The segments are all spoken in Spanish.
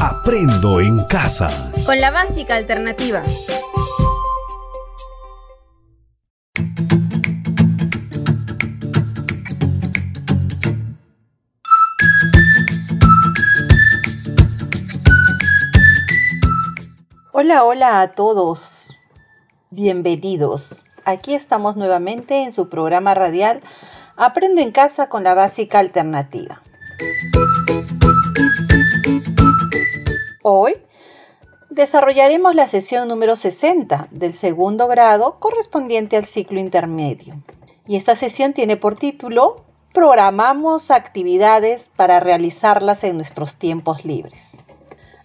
Aprendo en casa. Con la básica alternativa. Hola, hola a todos. Bienvenidos. Aquí estamos nuevamente en su programa radial Aprendo en casa con la básica alternativa. Hoy desarrollaremos la sesión número 60 del segundo grado correspondiente al ciclo intermedio. Y esta sesión tiene por título Programamos actividades para realizarlas en nuestros tiempos libres.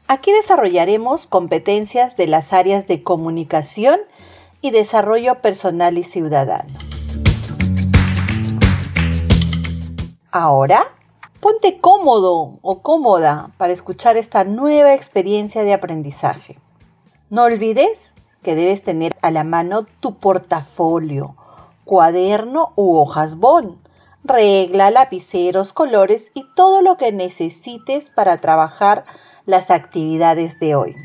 Aquí desarrollaremos competencias de las áreas de comunicación y desarrollo personal y ciudadano. Ahora, ponte cómodo o cómoda para escuchar esta nueva experiencia de aprendizaje. No olvides que debes tener a la mano tu portafolio, cuaderno u hojas bond, regla, lapiceros, colores y todo lo que necesites para trabajar las actividades de hoy.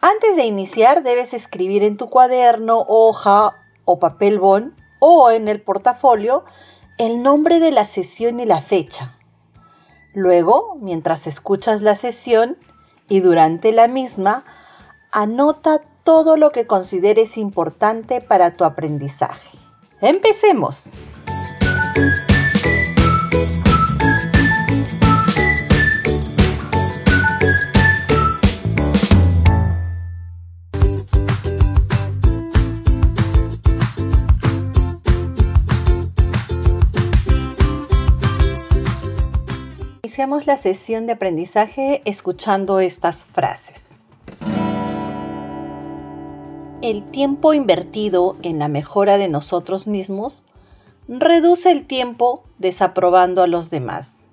Antes de iniciar debes escribir en tu cuaderno, hoja o papel bond o en el portafolio el nombre de la sesión y la fecha. Luego, mientras escuchas la sesión y durante la misma, anota todo lo que consideres importante para tu aprendizaje. Empecemos. Iniciamos la sesión de aprendizaje escuchando estas frases. El tiempo invertido en la mejora de nosotros mismos reduce el tiempo desaprobando a los demás.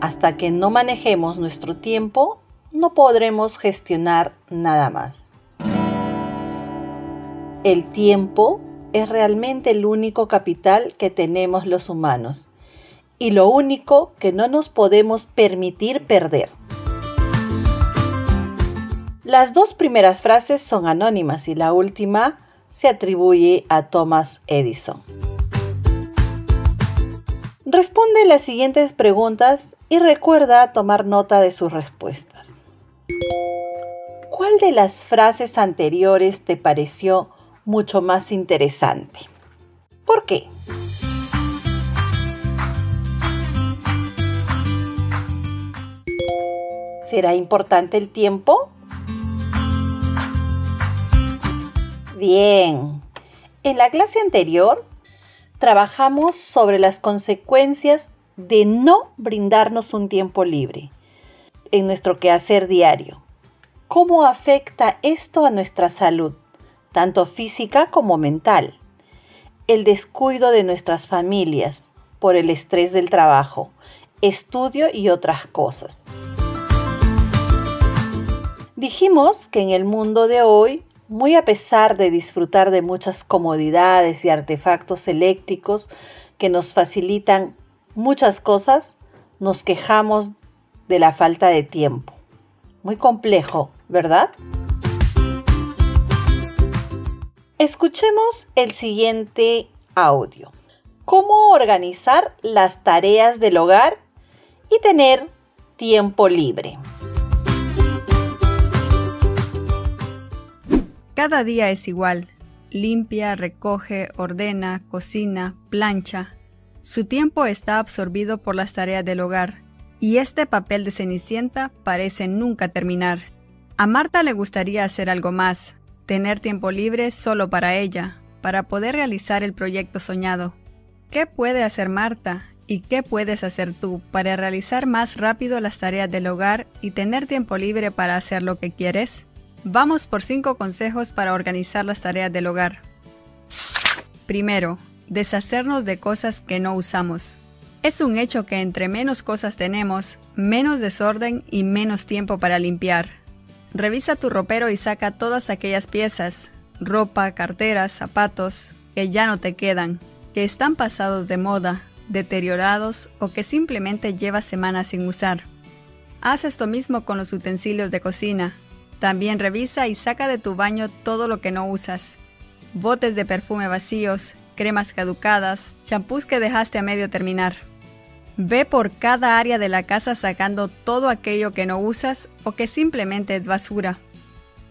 Hasta que no manejemos nuestro tiempo, no podremos gestionar nada más. El tiempo es realmente el único capital que tenemos los humanos y lo único que no nos podemos permitir perder. Las dos primeras frases son anónimas y la última se atribuye a Thomas Edison. Responde las siguientes preguntas y recuerda tomar nota de sus respuestas. ¿Cuál de las frases anteriores te pareció mucho más interesante? ¿Por qué? ¿Será importante el tiempo? Bien. En la clase anterior trabajamos sobre las consecuencias de no brindarnos un tiempo libre en nuestro quehacer diario. ¿Cómo afecta esto a nuestra salud, tanto física como mental? El descuido de nuestras familias por el estrés del trabajo, estudio y otras cosas. Dijimos que en el mundo de hoy, muy a pesar de disfrutar de muchas comodidades y artefactos eléctricos que nos facilitan muchas cosas, nos quejamos de la falta de tiempo. Muy complejo, ¿verdad? Escuchemos el siguiente audio. ¿Cómo organizar las tareas del hogar y tener tiempo libre? Cada día es igual. Limpia, recoge, ordena, cocina, plancha. Su tiempo está absorbido por las tareas del hogar, y este papel de Cenicienta parece nunca terminar. A Marta le gustaría hacer algo más, tener tiempo libre solo para ella, para poder realizar el proyecto soñado. ¿Qué puede hacer Marta y qué puedes hacer tú para realizar más rápido las tareas del hogar y tener tiempo libre para hacer lo que quieres? Vamos por 5 consejos para organizar las tareas del hogar. Primero, deshacernos de cosas que no usamos. Es un hecho que entre menos cosas tenemos, menos desorden y menos tiempo para limpiar. Revisa tu ropero y saca todas aquellas piezas, ropa, carteras, zapatos, que ya no te quedan, que están pasados de moda, deteriorados o que simplemente llevas semanas sin usar. Haz esto mismo con los utensilios de cocina. También revisa y saca de tu baño todo lo que no usas. Botes de perfume vacíos, cremas caducadas, champús que dejaste a medio terminar. Ve por cada área de la casa sacando todo aquello que no usas o que simplemente es basura.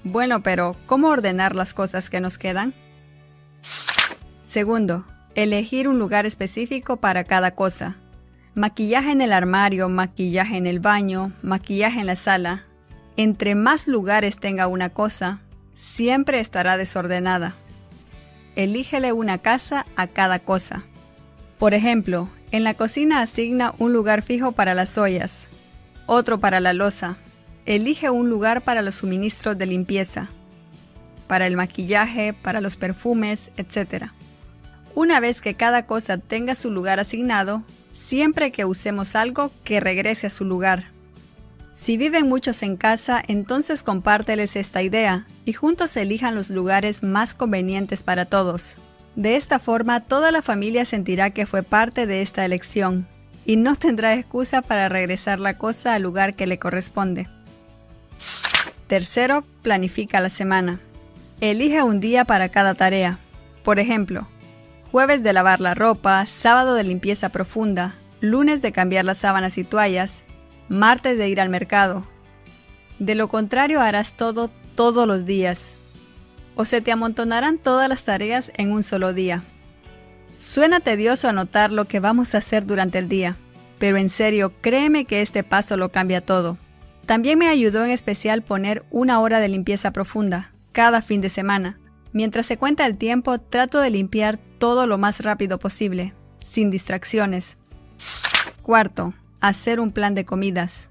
Bueno, pero ¿cómo ordenar las cosas que nos quedan? Segundo, elegir un lugar específico para cada cosa. Maquillaje en el armario, maquillaje en el baño, maquillaje en la sala. Entre más lugares tenga una cosa, siempre estará desordenada. Elígele una casa a cada cosa. Por ejemplo, en la cocina asigna un lugar fijo para las ollas, otro para la loza. Elige un lugar para los suministros de limpieza, para el maquillaje, para los perfumes, etc. Una vez que cada cosa tenga su lugar asignado, siempre que usemos algo que regrese a su lugar. Si viven muchos en casa, entonces compárteles esta idea y juntos elijan los lugares más convenientes para todos. De esta forma, toda la familia sentirá que fue parte de esta elección y no tendrá excusa para regresar la cosa al lugar que le corresponde. Tercero, planifica la semana. Elige un día para cada tarea. Por ejemplo, jueves de lavar la ropa, sábado de limpieza profunda, lunes de cambiar las sábanas y toallas, martes de ir al mercado. De lo contrario harás todo todos los días, o se te amontonarán todas las tareas en un solo día. Suena tedioso anotar lo que vamos a hacer durante el día, pero en serio, créeme que este paso lo cambia todo. También me ayudó en especial poner una hora de limpieza profunda, cada fin de semana. Mientras se cuenta el tiempo, trato de limpiar todo lo más rápido posible, sin distracciones. Cuarto, hacer un plan de comidas.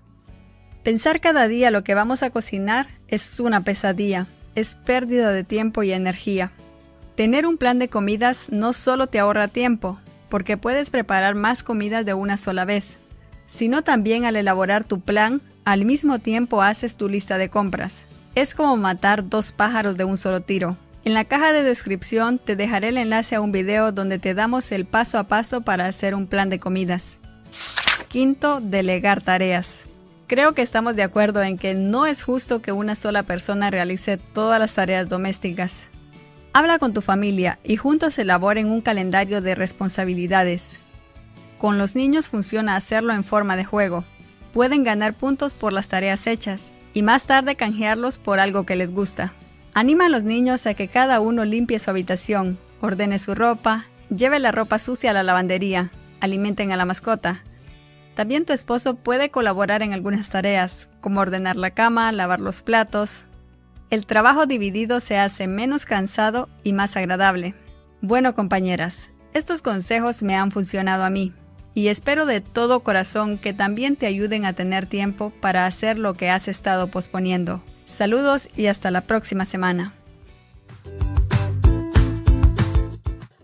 Pensar cada día lo que vamos a cocinar es una pesadilla, es pérdida de tiempo y energía. Tener un plan de comidas no solo te ahorra tiempo, porque puedes preparar más comidas de una sola vez, sino también al elaborar tu plan, al mismo tiempo haces tu lista de compras. Es como matar dos pájaros de un solo tiro. En la caja de descripción te dejaré el enlace a un video donde te damos el paso a paso para hacer un plan de comidas. Quinto, delegar tareas. Creo que estamos de acuerdo en que no es justo que una sola persona realice todas las tareas domésticas. Habla con tu familia y juntos elaboren un calendario de responsabilidades. Con los niños funciona hacerlo en forma de juego. Pueden ganar puntos por las tareas hechas y más tarde canjearlos por algo que les gusta. Anima a los niños a que cada uno limpie su habitación, ordene su ropa, lleve la ropa sucia a la lavandería, alimenten a la mascota. También tu esposo puede colaborar en algunas tareas, como ordenar la cama, lavar los platos. El trabajo dividido se hace menos cansado y más agradable. Bueno, compañeras, estos consejos me han funcionado a mí y espero de todo corazón que también te ayuden a tener tiempo para hacer lo que has estado posponiendo. Saludos y hasta la próxima semana.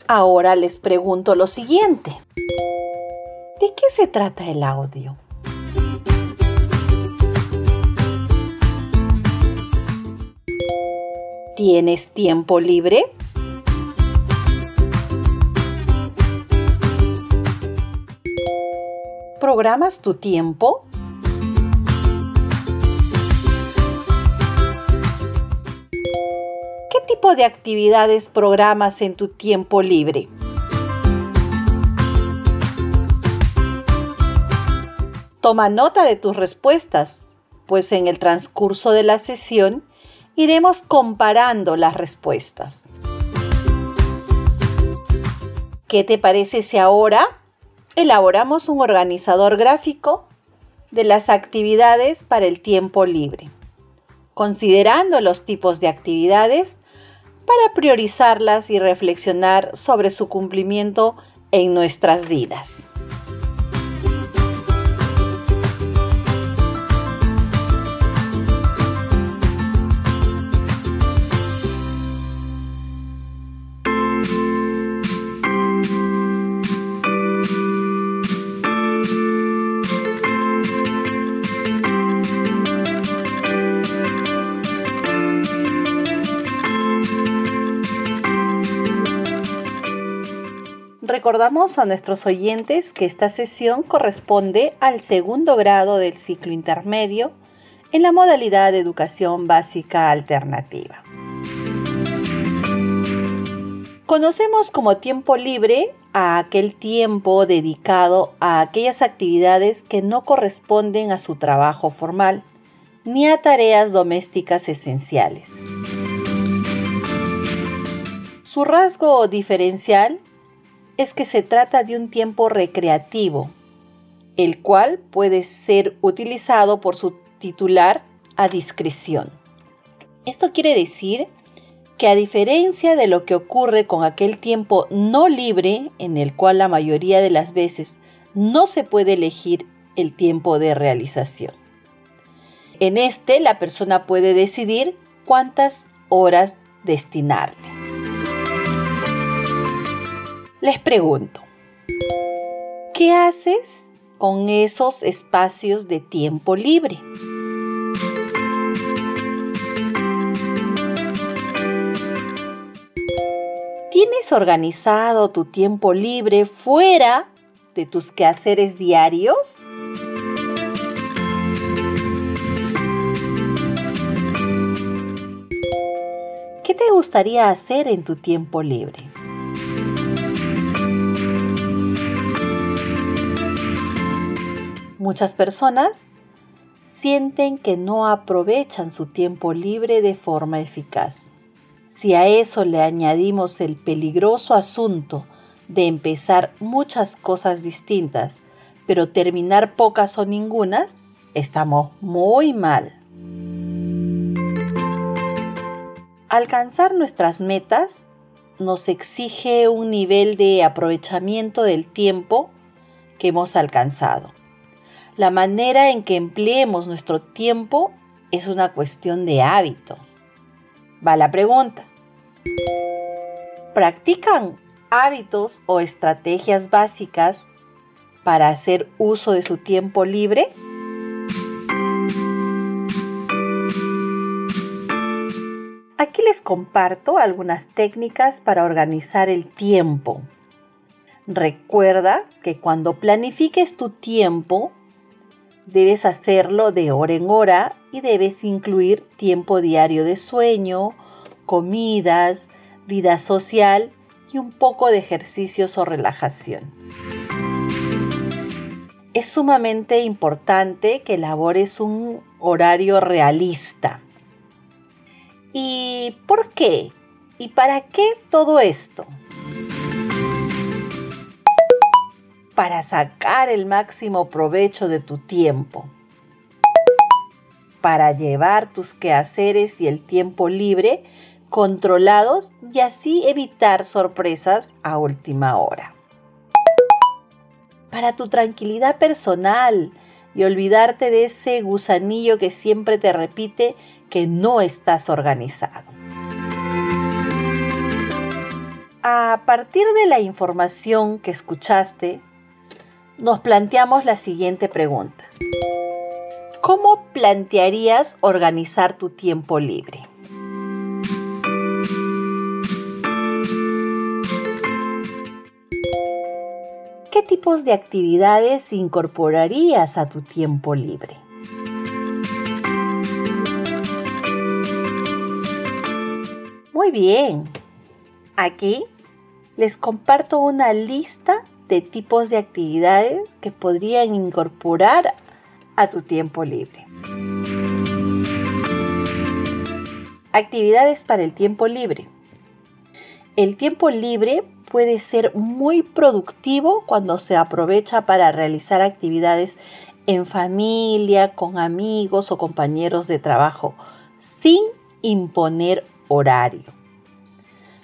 Ahora les pregunto lo siguiente. ¿De qué se trata el audio? ¿Tienes tiempo libre? ¿Programas tu tiempo? ¿Qué tipo de actividades programas en tu tiempo libre? Toma nota de tus respuestas, pues en el transcurso de la sesión iremos comparando las respuestas. ¿Qué te parece si ahora elaboramos un organizador gráfico de las actividades para el tiempo libre, considerando los tipos de actividades para priorizarlas y reflexionar sobre su cumplimiento en nuestras vidas? Recordamos a nuestros oyentes que esta sesión corresponde al segundo grado del ciclo intermedio en la modalidad de educación básica alternativa. Conocemos como tiempo libre a aquel tiempo dedicado a aquellas actividades que no corresponden a su trabajo formal ni a tareas domésticas esenciales. Su rasgo diferencial es que se trata de un tiempo recreativo, el cual puede ser utilizado por su titular a discreción. Esto quiere decir que a diferencia de lo que ocurre con aquel tiempo no libre, en el cual la mayoría de las veces no se puede elegir el tiempo de realización. En este la persona puede decidir cuántas horas destinarle. Les pregunto, ¿qué haces con esos espacios de tiempo libre? ¿Tienes organizado tu tiempo libre fuera de tus quehaceres diarios? ¿Qué te gustaría hacer en tu tiempo libre? Muchas personas sienten que no aprovechan su tiempo libre de forma eficaz. Si a eso le añadimos el peligroso asunto de empezar muchas cosas distintas, pero terminar pocas o ningunas, estamos muy mal. Alcanzar nuestras metas nos exige un nivel de aprovechamiento del tiempo que hemos alcanzado. La manera en que empleemos nuestro tiempo es una cuestión de hábitos va la pregunta. ¿Practican hábitos o estrategias básicas para hacer uso de su tiempo libre? Aquí les comparto algunas técnicas para organizar el tiempo. Recuerda que cuando planifiques tu tiempo, Debes hacerlo de hora en hora y debes incluir tiempo diario de sueño, comidas, vida social y un poco de ejercicios o relajación. Es sumamente importante que elabores un horario realista. ¿Y por qué? ¿Y para qué todo esto? Para sacar el máximo provecho de tu tiempo, para llevar tus quehaceres y el tiempo libre controlados y así evitar sorpresas a última hora. Para tu tranquilidad personal y olvidarte de ese gusanillo que siempre te repite que no estás organizado. A partir de la información que escuchaste, nos planteamos la siguiente pregunta. ¿Cómo plantearías organizar tu tiempo libre? ¿Qué tipos de actividades incorporarías a tu tiempo libre? Muy bien. Aquí les comparto una lista de tipos de actividades que podrían incorporar a tu tiempo libre. Actividades para el tiempo libre. El tiempo libre puede ser muy productivo cuando se aprovecha para realizar actividades en familia, con amigos o compañeros de trabajo, sin imponer horario.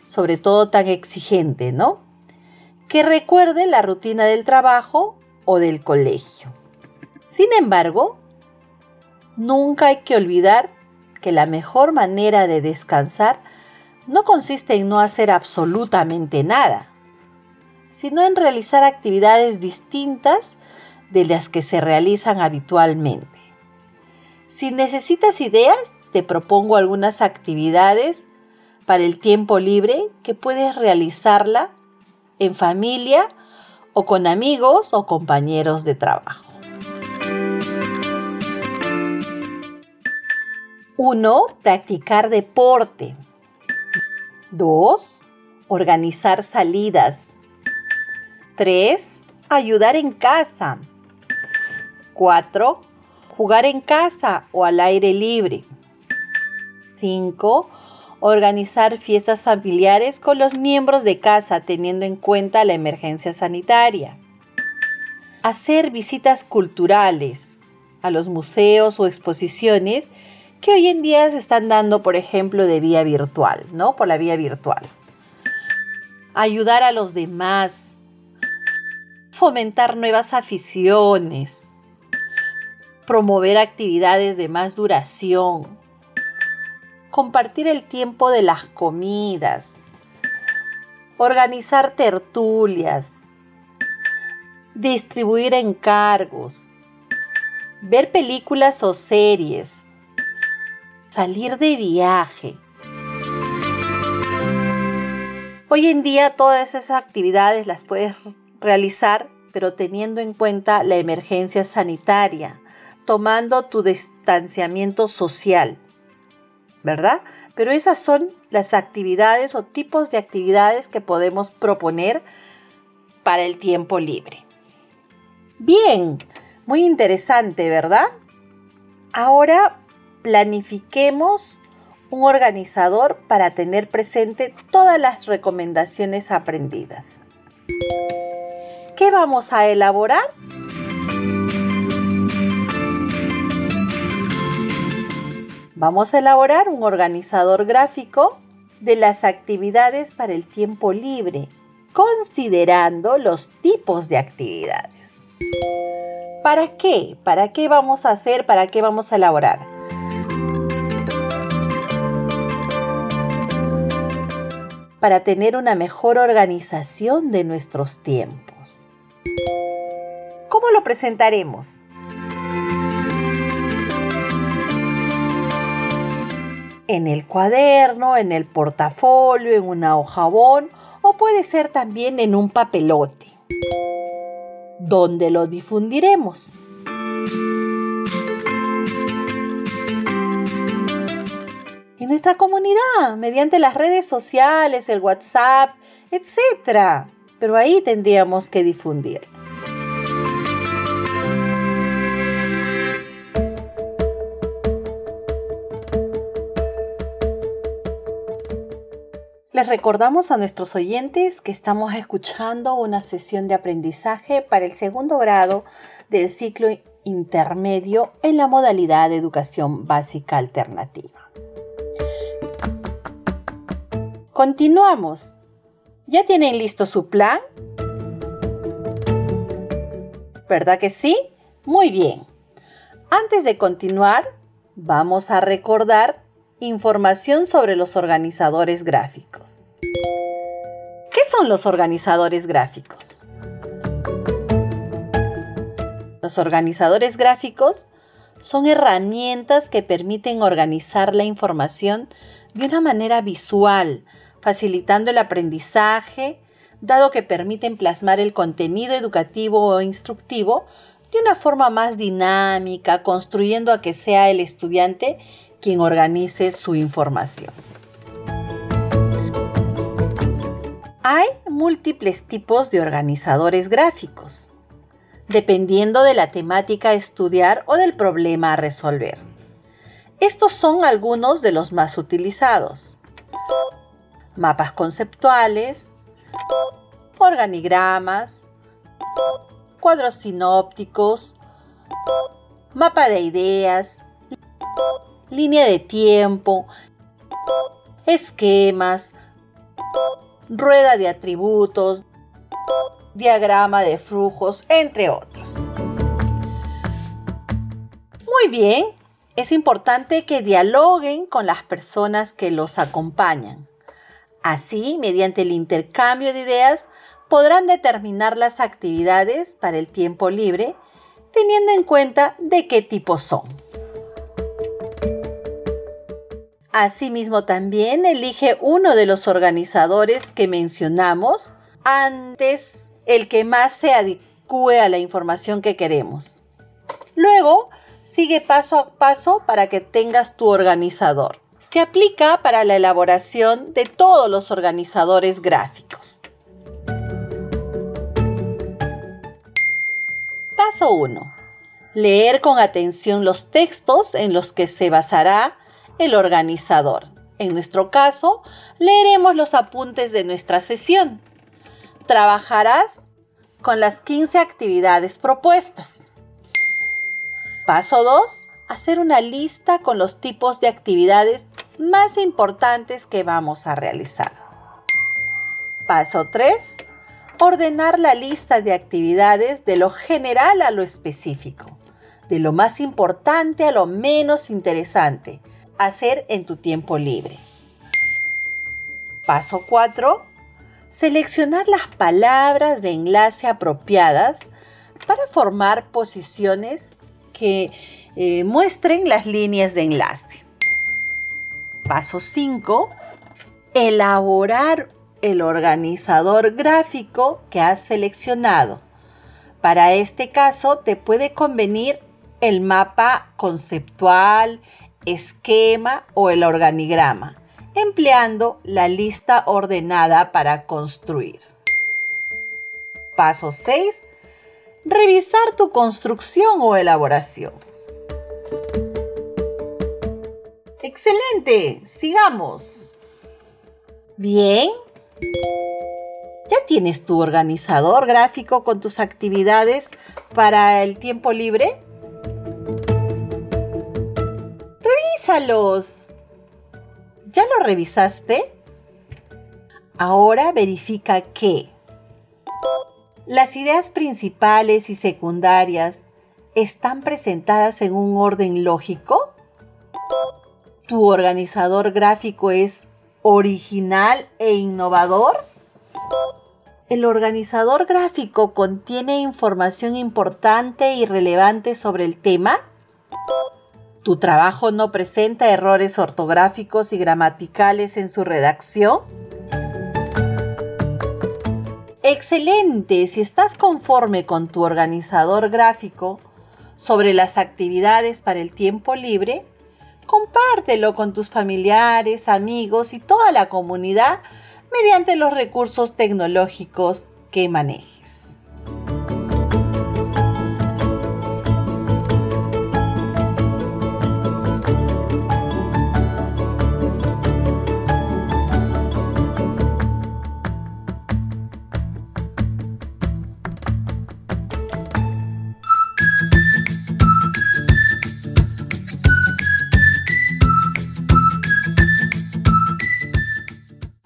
Sobre todo tan exigente, ¿no? Que recuerde la rutina del trabajo o del colegio. Sin embargo, nunca hay que olvidar que la mejor manera de descansar no consiste en no hacer absolutamente nada, sino en realizar actividades distintas de las que se realizan habitualmente. Si necesitas ideas, te propongo algunas actividades para el tiempo libre que puedes realizarla en familia o con amigos o compañeros de trabajo. 1. Practicar deporte. 2. Organizar salidas. 3. Ayudar en casa. 4. Jugar en casa o al aire libre. 5. Organizar fiestas familiares con los miembros de casa teniendo en cuenta la emergencia sanitaria. Hacer visitas culturales a los museos o exposiciones que hoy en día se están dando, por ejemplo, de vía virtual, ¿no? Por la vía virtual. Ayudar a los demás. Fomentar nuevas aficiones. Promover actividades de más duración. Compartir el tiempo de las comidas. Organizar tertulias. Distribuir encargos. Ver películas o series salir de viaje. Hoy en día todas esas actividades las puedes realizar, pero teniendo en cuenta la emergencia sanitaria, tomando tu distanciamiento social, ¿verdad? Pero esas son las actividades o tipos de actividades que podemos proponer para el tiempo libre. Bien, muy interesante, ¿verdad? Ahora planifiquemos un organizador para tener presente todas las recomendaciones aprendidas. ¿Qué vamos a elaborar? Vamos a elaborar un organizador gráfico de las actividades para el tiempo libre, considerando los tipos de actividades. ¿Para qué? ¿Para qué vamos a hacer? ¿Para qué vamos a elaborar? para tener una mejor organización de nuestros tiempos. ¿Cómo lo presentaremos? En el cuaderno, en el portafolio, en una hojabón o puede ser también en un papelote. ¿Dónde lo difundiremos? nuestra comunidad, mediante las redes sociales, el WhatsApp, etc. Pero ahí tendríamos que difundir. Recordamos a nuestros oyentes que estamos escuchando una sesión de aprendizaje para el segundo grado del ciclo intermedio en la modalidad de educación básica alternativa. Continuamos. ¿Ya tienen listo su plan? ¿Verdad que sí? Muy bien. Antes de continuar, vamos a recordar información sobre los organizadores gráficos. ¿Qué son los organizadores gráficos? Los organizadores gráficos son herramientas que permiten organizar la información de una manera visual, facilitando el aprendizaje, dado que permiten plasmar el contenido educativo o instructivo de una forma más dinámica, construyendo a que sea el estudiante quien organice su información. Hay múltiples tipos de organizadores gráficos, dependiendo de la temática a estudiar o del problema a resolver. Estos son algunos de los más utilizados mapas conceptuales, organigramas, cuadros sinópticos, mapa de ideas, línea de tiempo, esquemas, rueda de atributos, diagrama de flujos, entre otros. Muy bien, es importante que dialoguen con las personas que los acompañan. Así, mediante el intercambio de ideas, podrán determinar las actividades para el tiempo libre, teniendo en cuenta de qué tipo son. Asimismo, también elige uno de los organizadores que mencionamos antes el que más se adecue a la información que queremos. Luego, sigue paso a paso para que tengas tu organizador. Se aplica para la elaboración de todos los organizadores gráficos. Paso 1. Leer con atención los textos en los que se basará el organizador. En nuestro caso, leeremos los apuntes de nuestra sesión. Trabajarás con las 15 actividades propuestas. Paso 2. Hacer una lista con los tipos de actividades más importantes que vamos a realizar. Paso 3 ordenar la lista de actividades de lo general a lo específico, de lo más importante a lo menos interesante, hacer en tu tiempo libre. Paso 4. Seleccionar las palabras de enlace apropiadas para formar posiciones que eh, muestren las líneas de enlace. Paso 5. Elaborar el organizador gráfico que has seleccionado. Para este caso te puede convenir el mapa conceptual, esquema o el organigrama, empleando la lista ordenada para construir. Paso 6. Revisar tu construcción o elaboración. Excelente, sigamos. Bien, ¿Ya tienes tu organizador gráfico con tus actividades para el tiempo libre? ¿Ya lo revisaste? Ahora verifica que las ideas principales y secundarias están presentadas en un orden lógico. ¿Tu organizador gráfico es original e innovador? El organizador gráfico contiene información importante y relevante sobre el tema. ¿Tu trabajo no presenta errores ortográficos y gramaticales en su redacción? Excelente, si estás conforme con tu organizador gráfico sobre las actividades para el tiempo libre, compártelo con tus familiares, amigos y toda la comunidad mediante los recursos tecnológicos que manejes.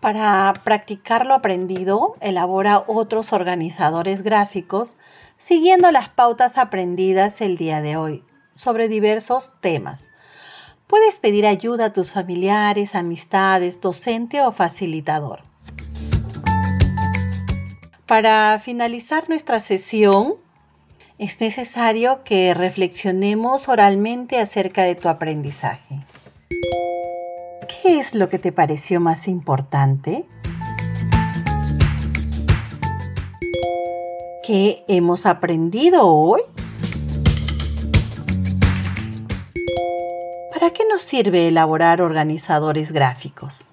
Para practicar lo aprendido, elabora otros organizadores gráficos siguiendo las pautas aprendidas el día de hoy sobre diversos temas. Puedes pedir ayuda a tus familiares, amistades, docente o facilitador. Para finalizar nuestra sesión, es necesario que reflexionemos oralmente acerca de tu aprendizaje. ¿Qué es lo que te pareció más importante? ¿Qué hemos aprendido hoy? ¿Para qué nos sirve elaborar organizadores gráficos?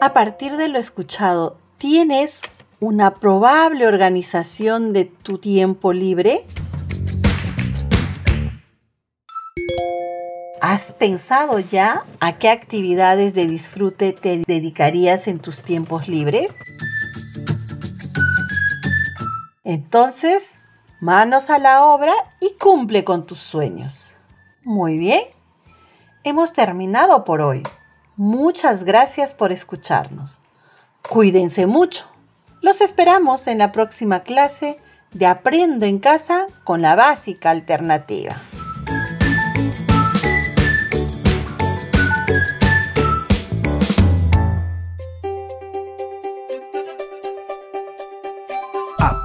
A partir de lo escuchado, ¿tienes una probable organización de tu tiempo libre? ¿Has pensado ya a qué actividades de disfrute te dedicarías en tus tiempos libres? Entonces, manos a la obra y cumple con tus sueños. Muy bien, hemos terminado por hoy. Muchas gracias por escucharnos. Cuídense mucho. Los esperamos en la próxima clase de Aprendo en casa con la básica alternativa.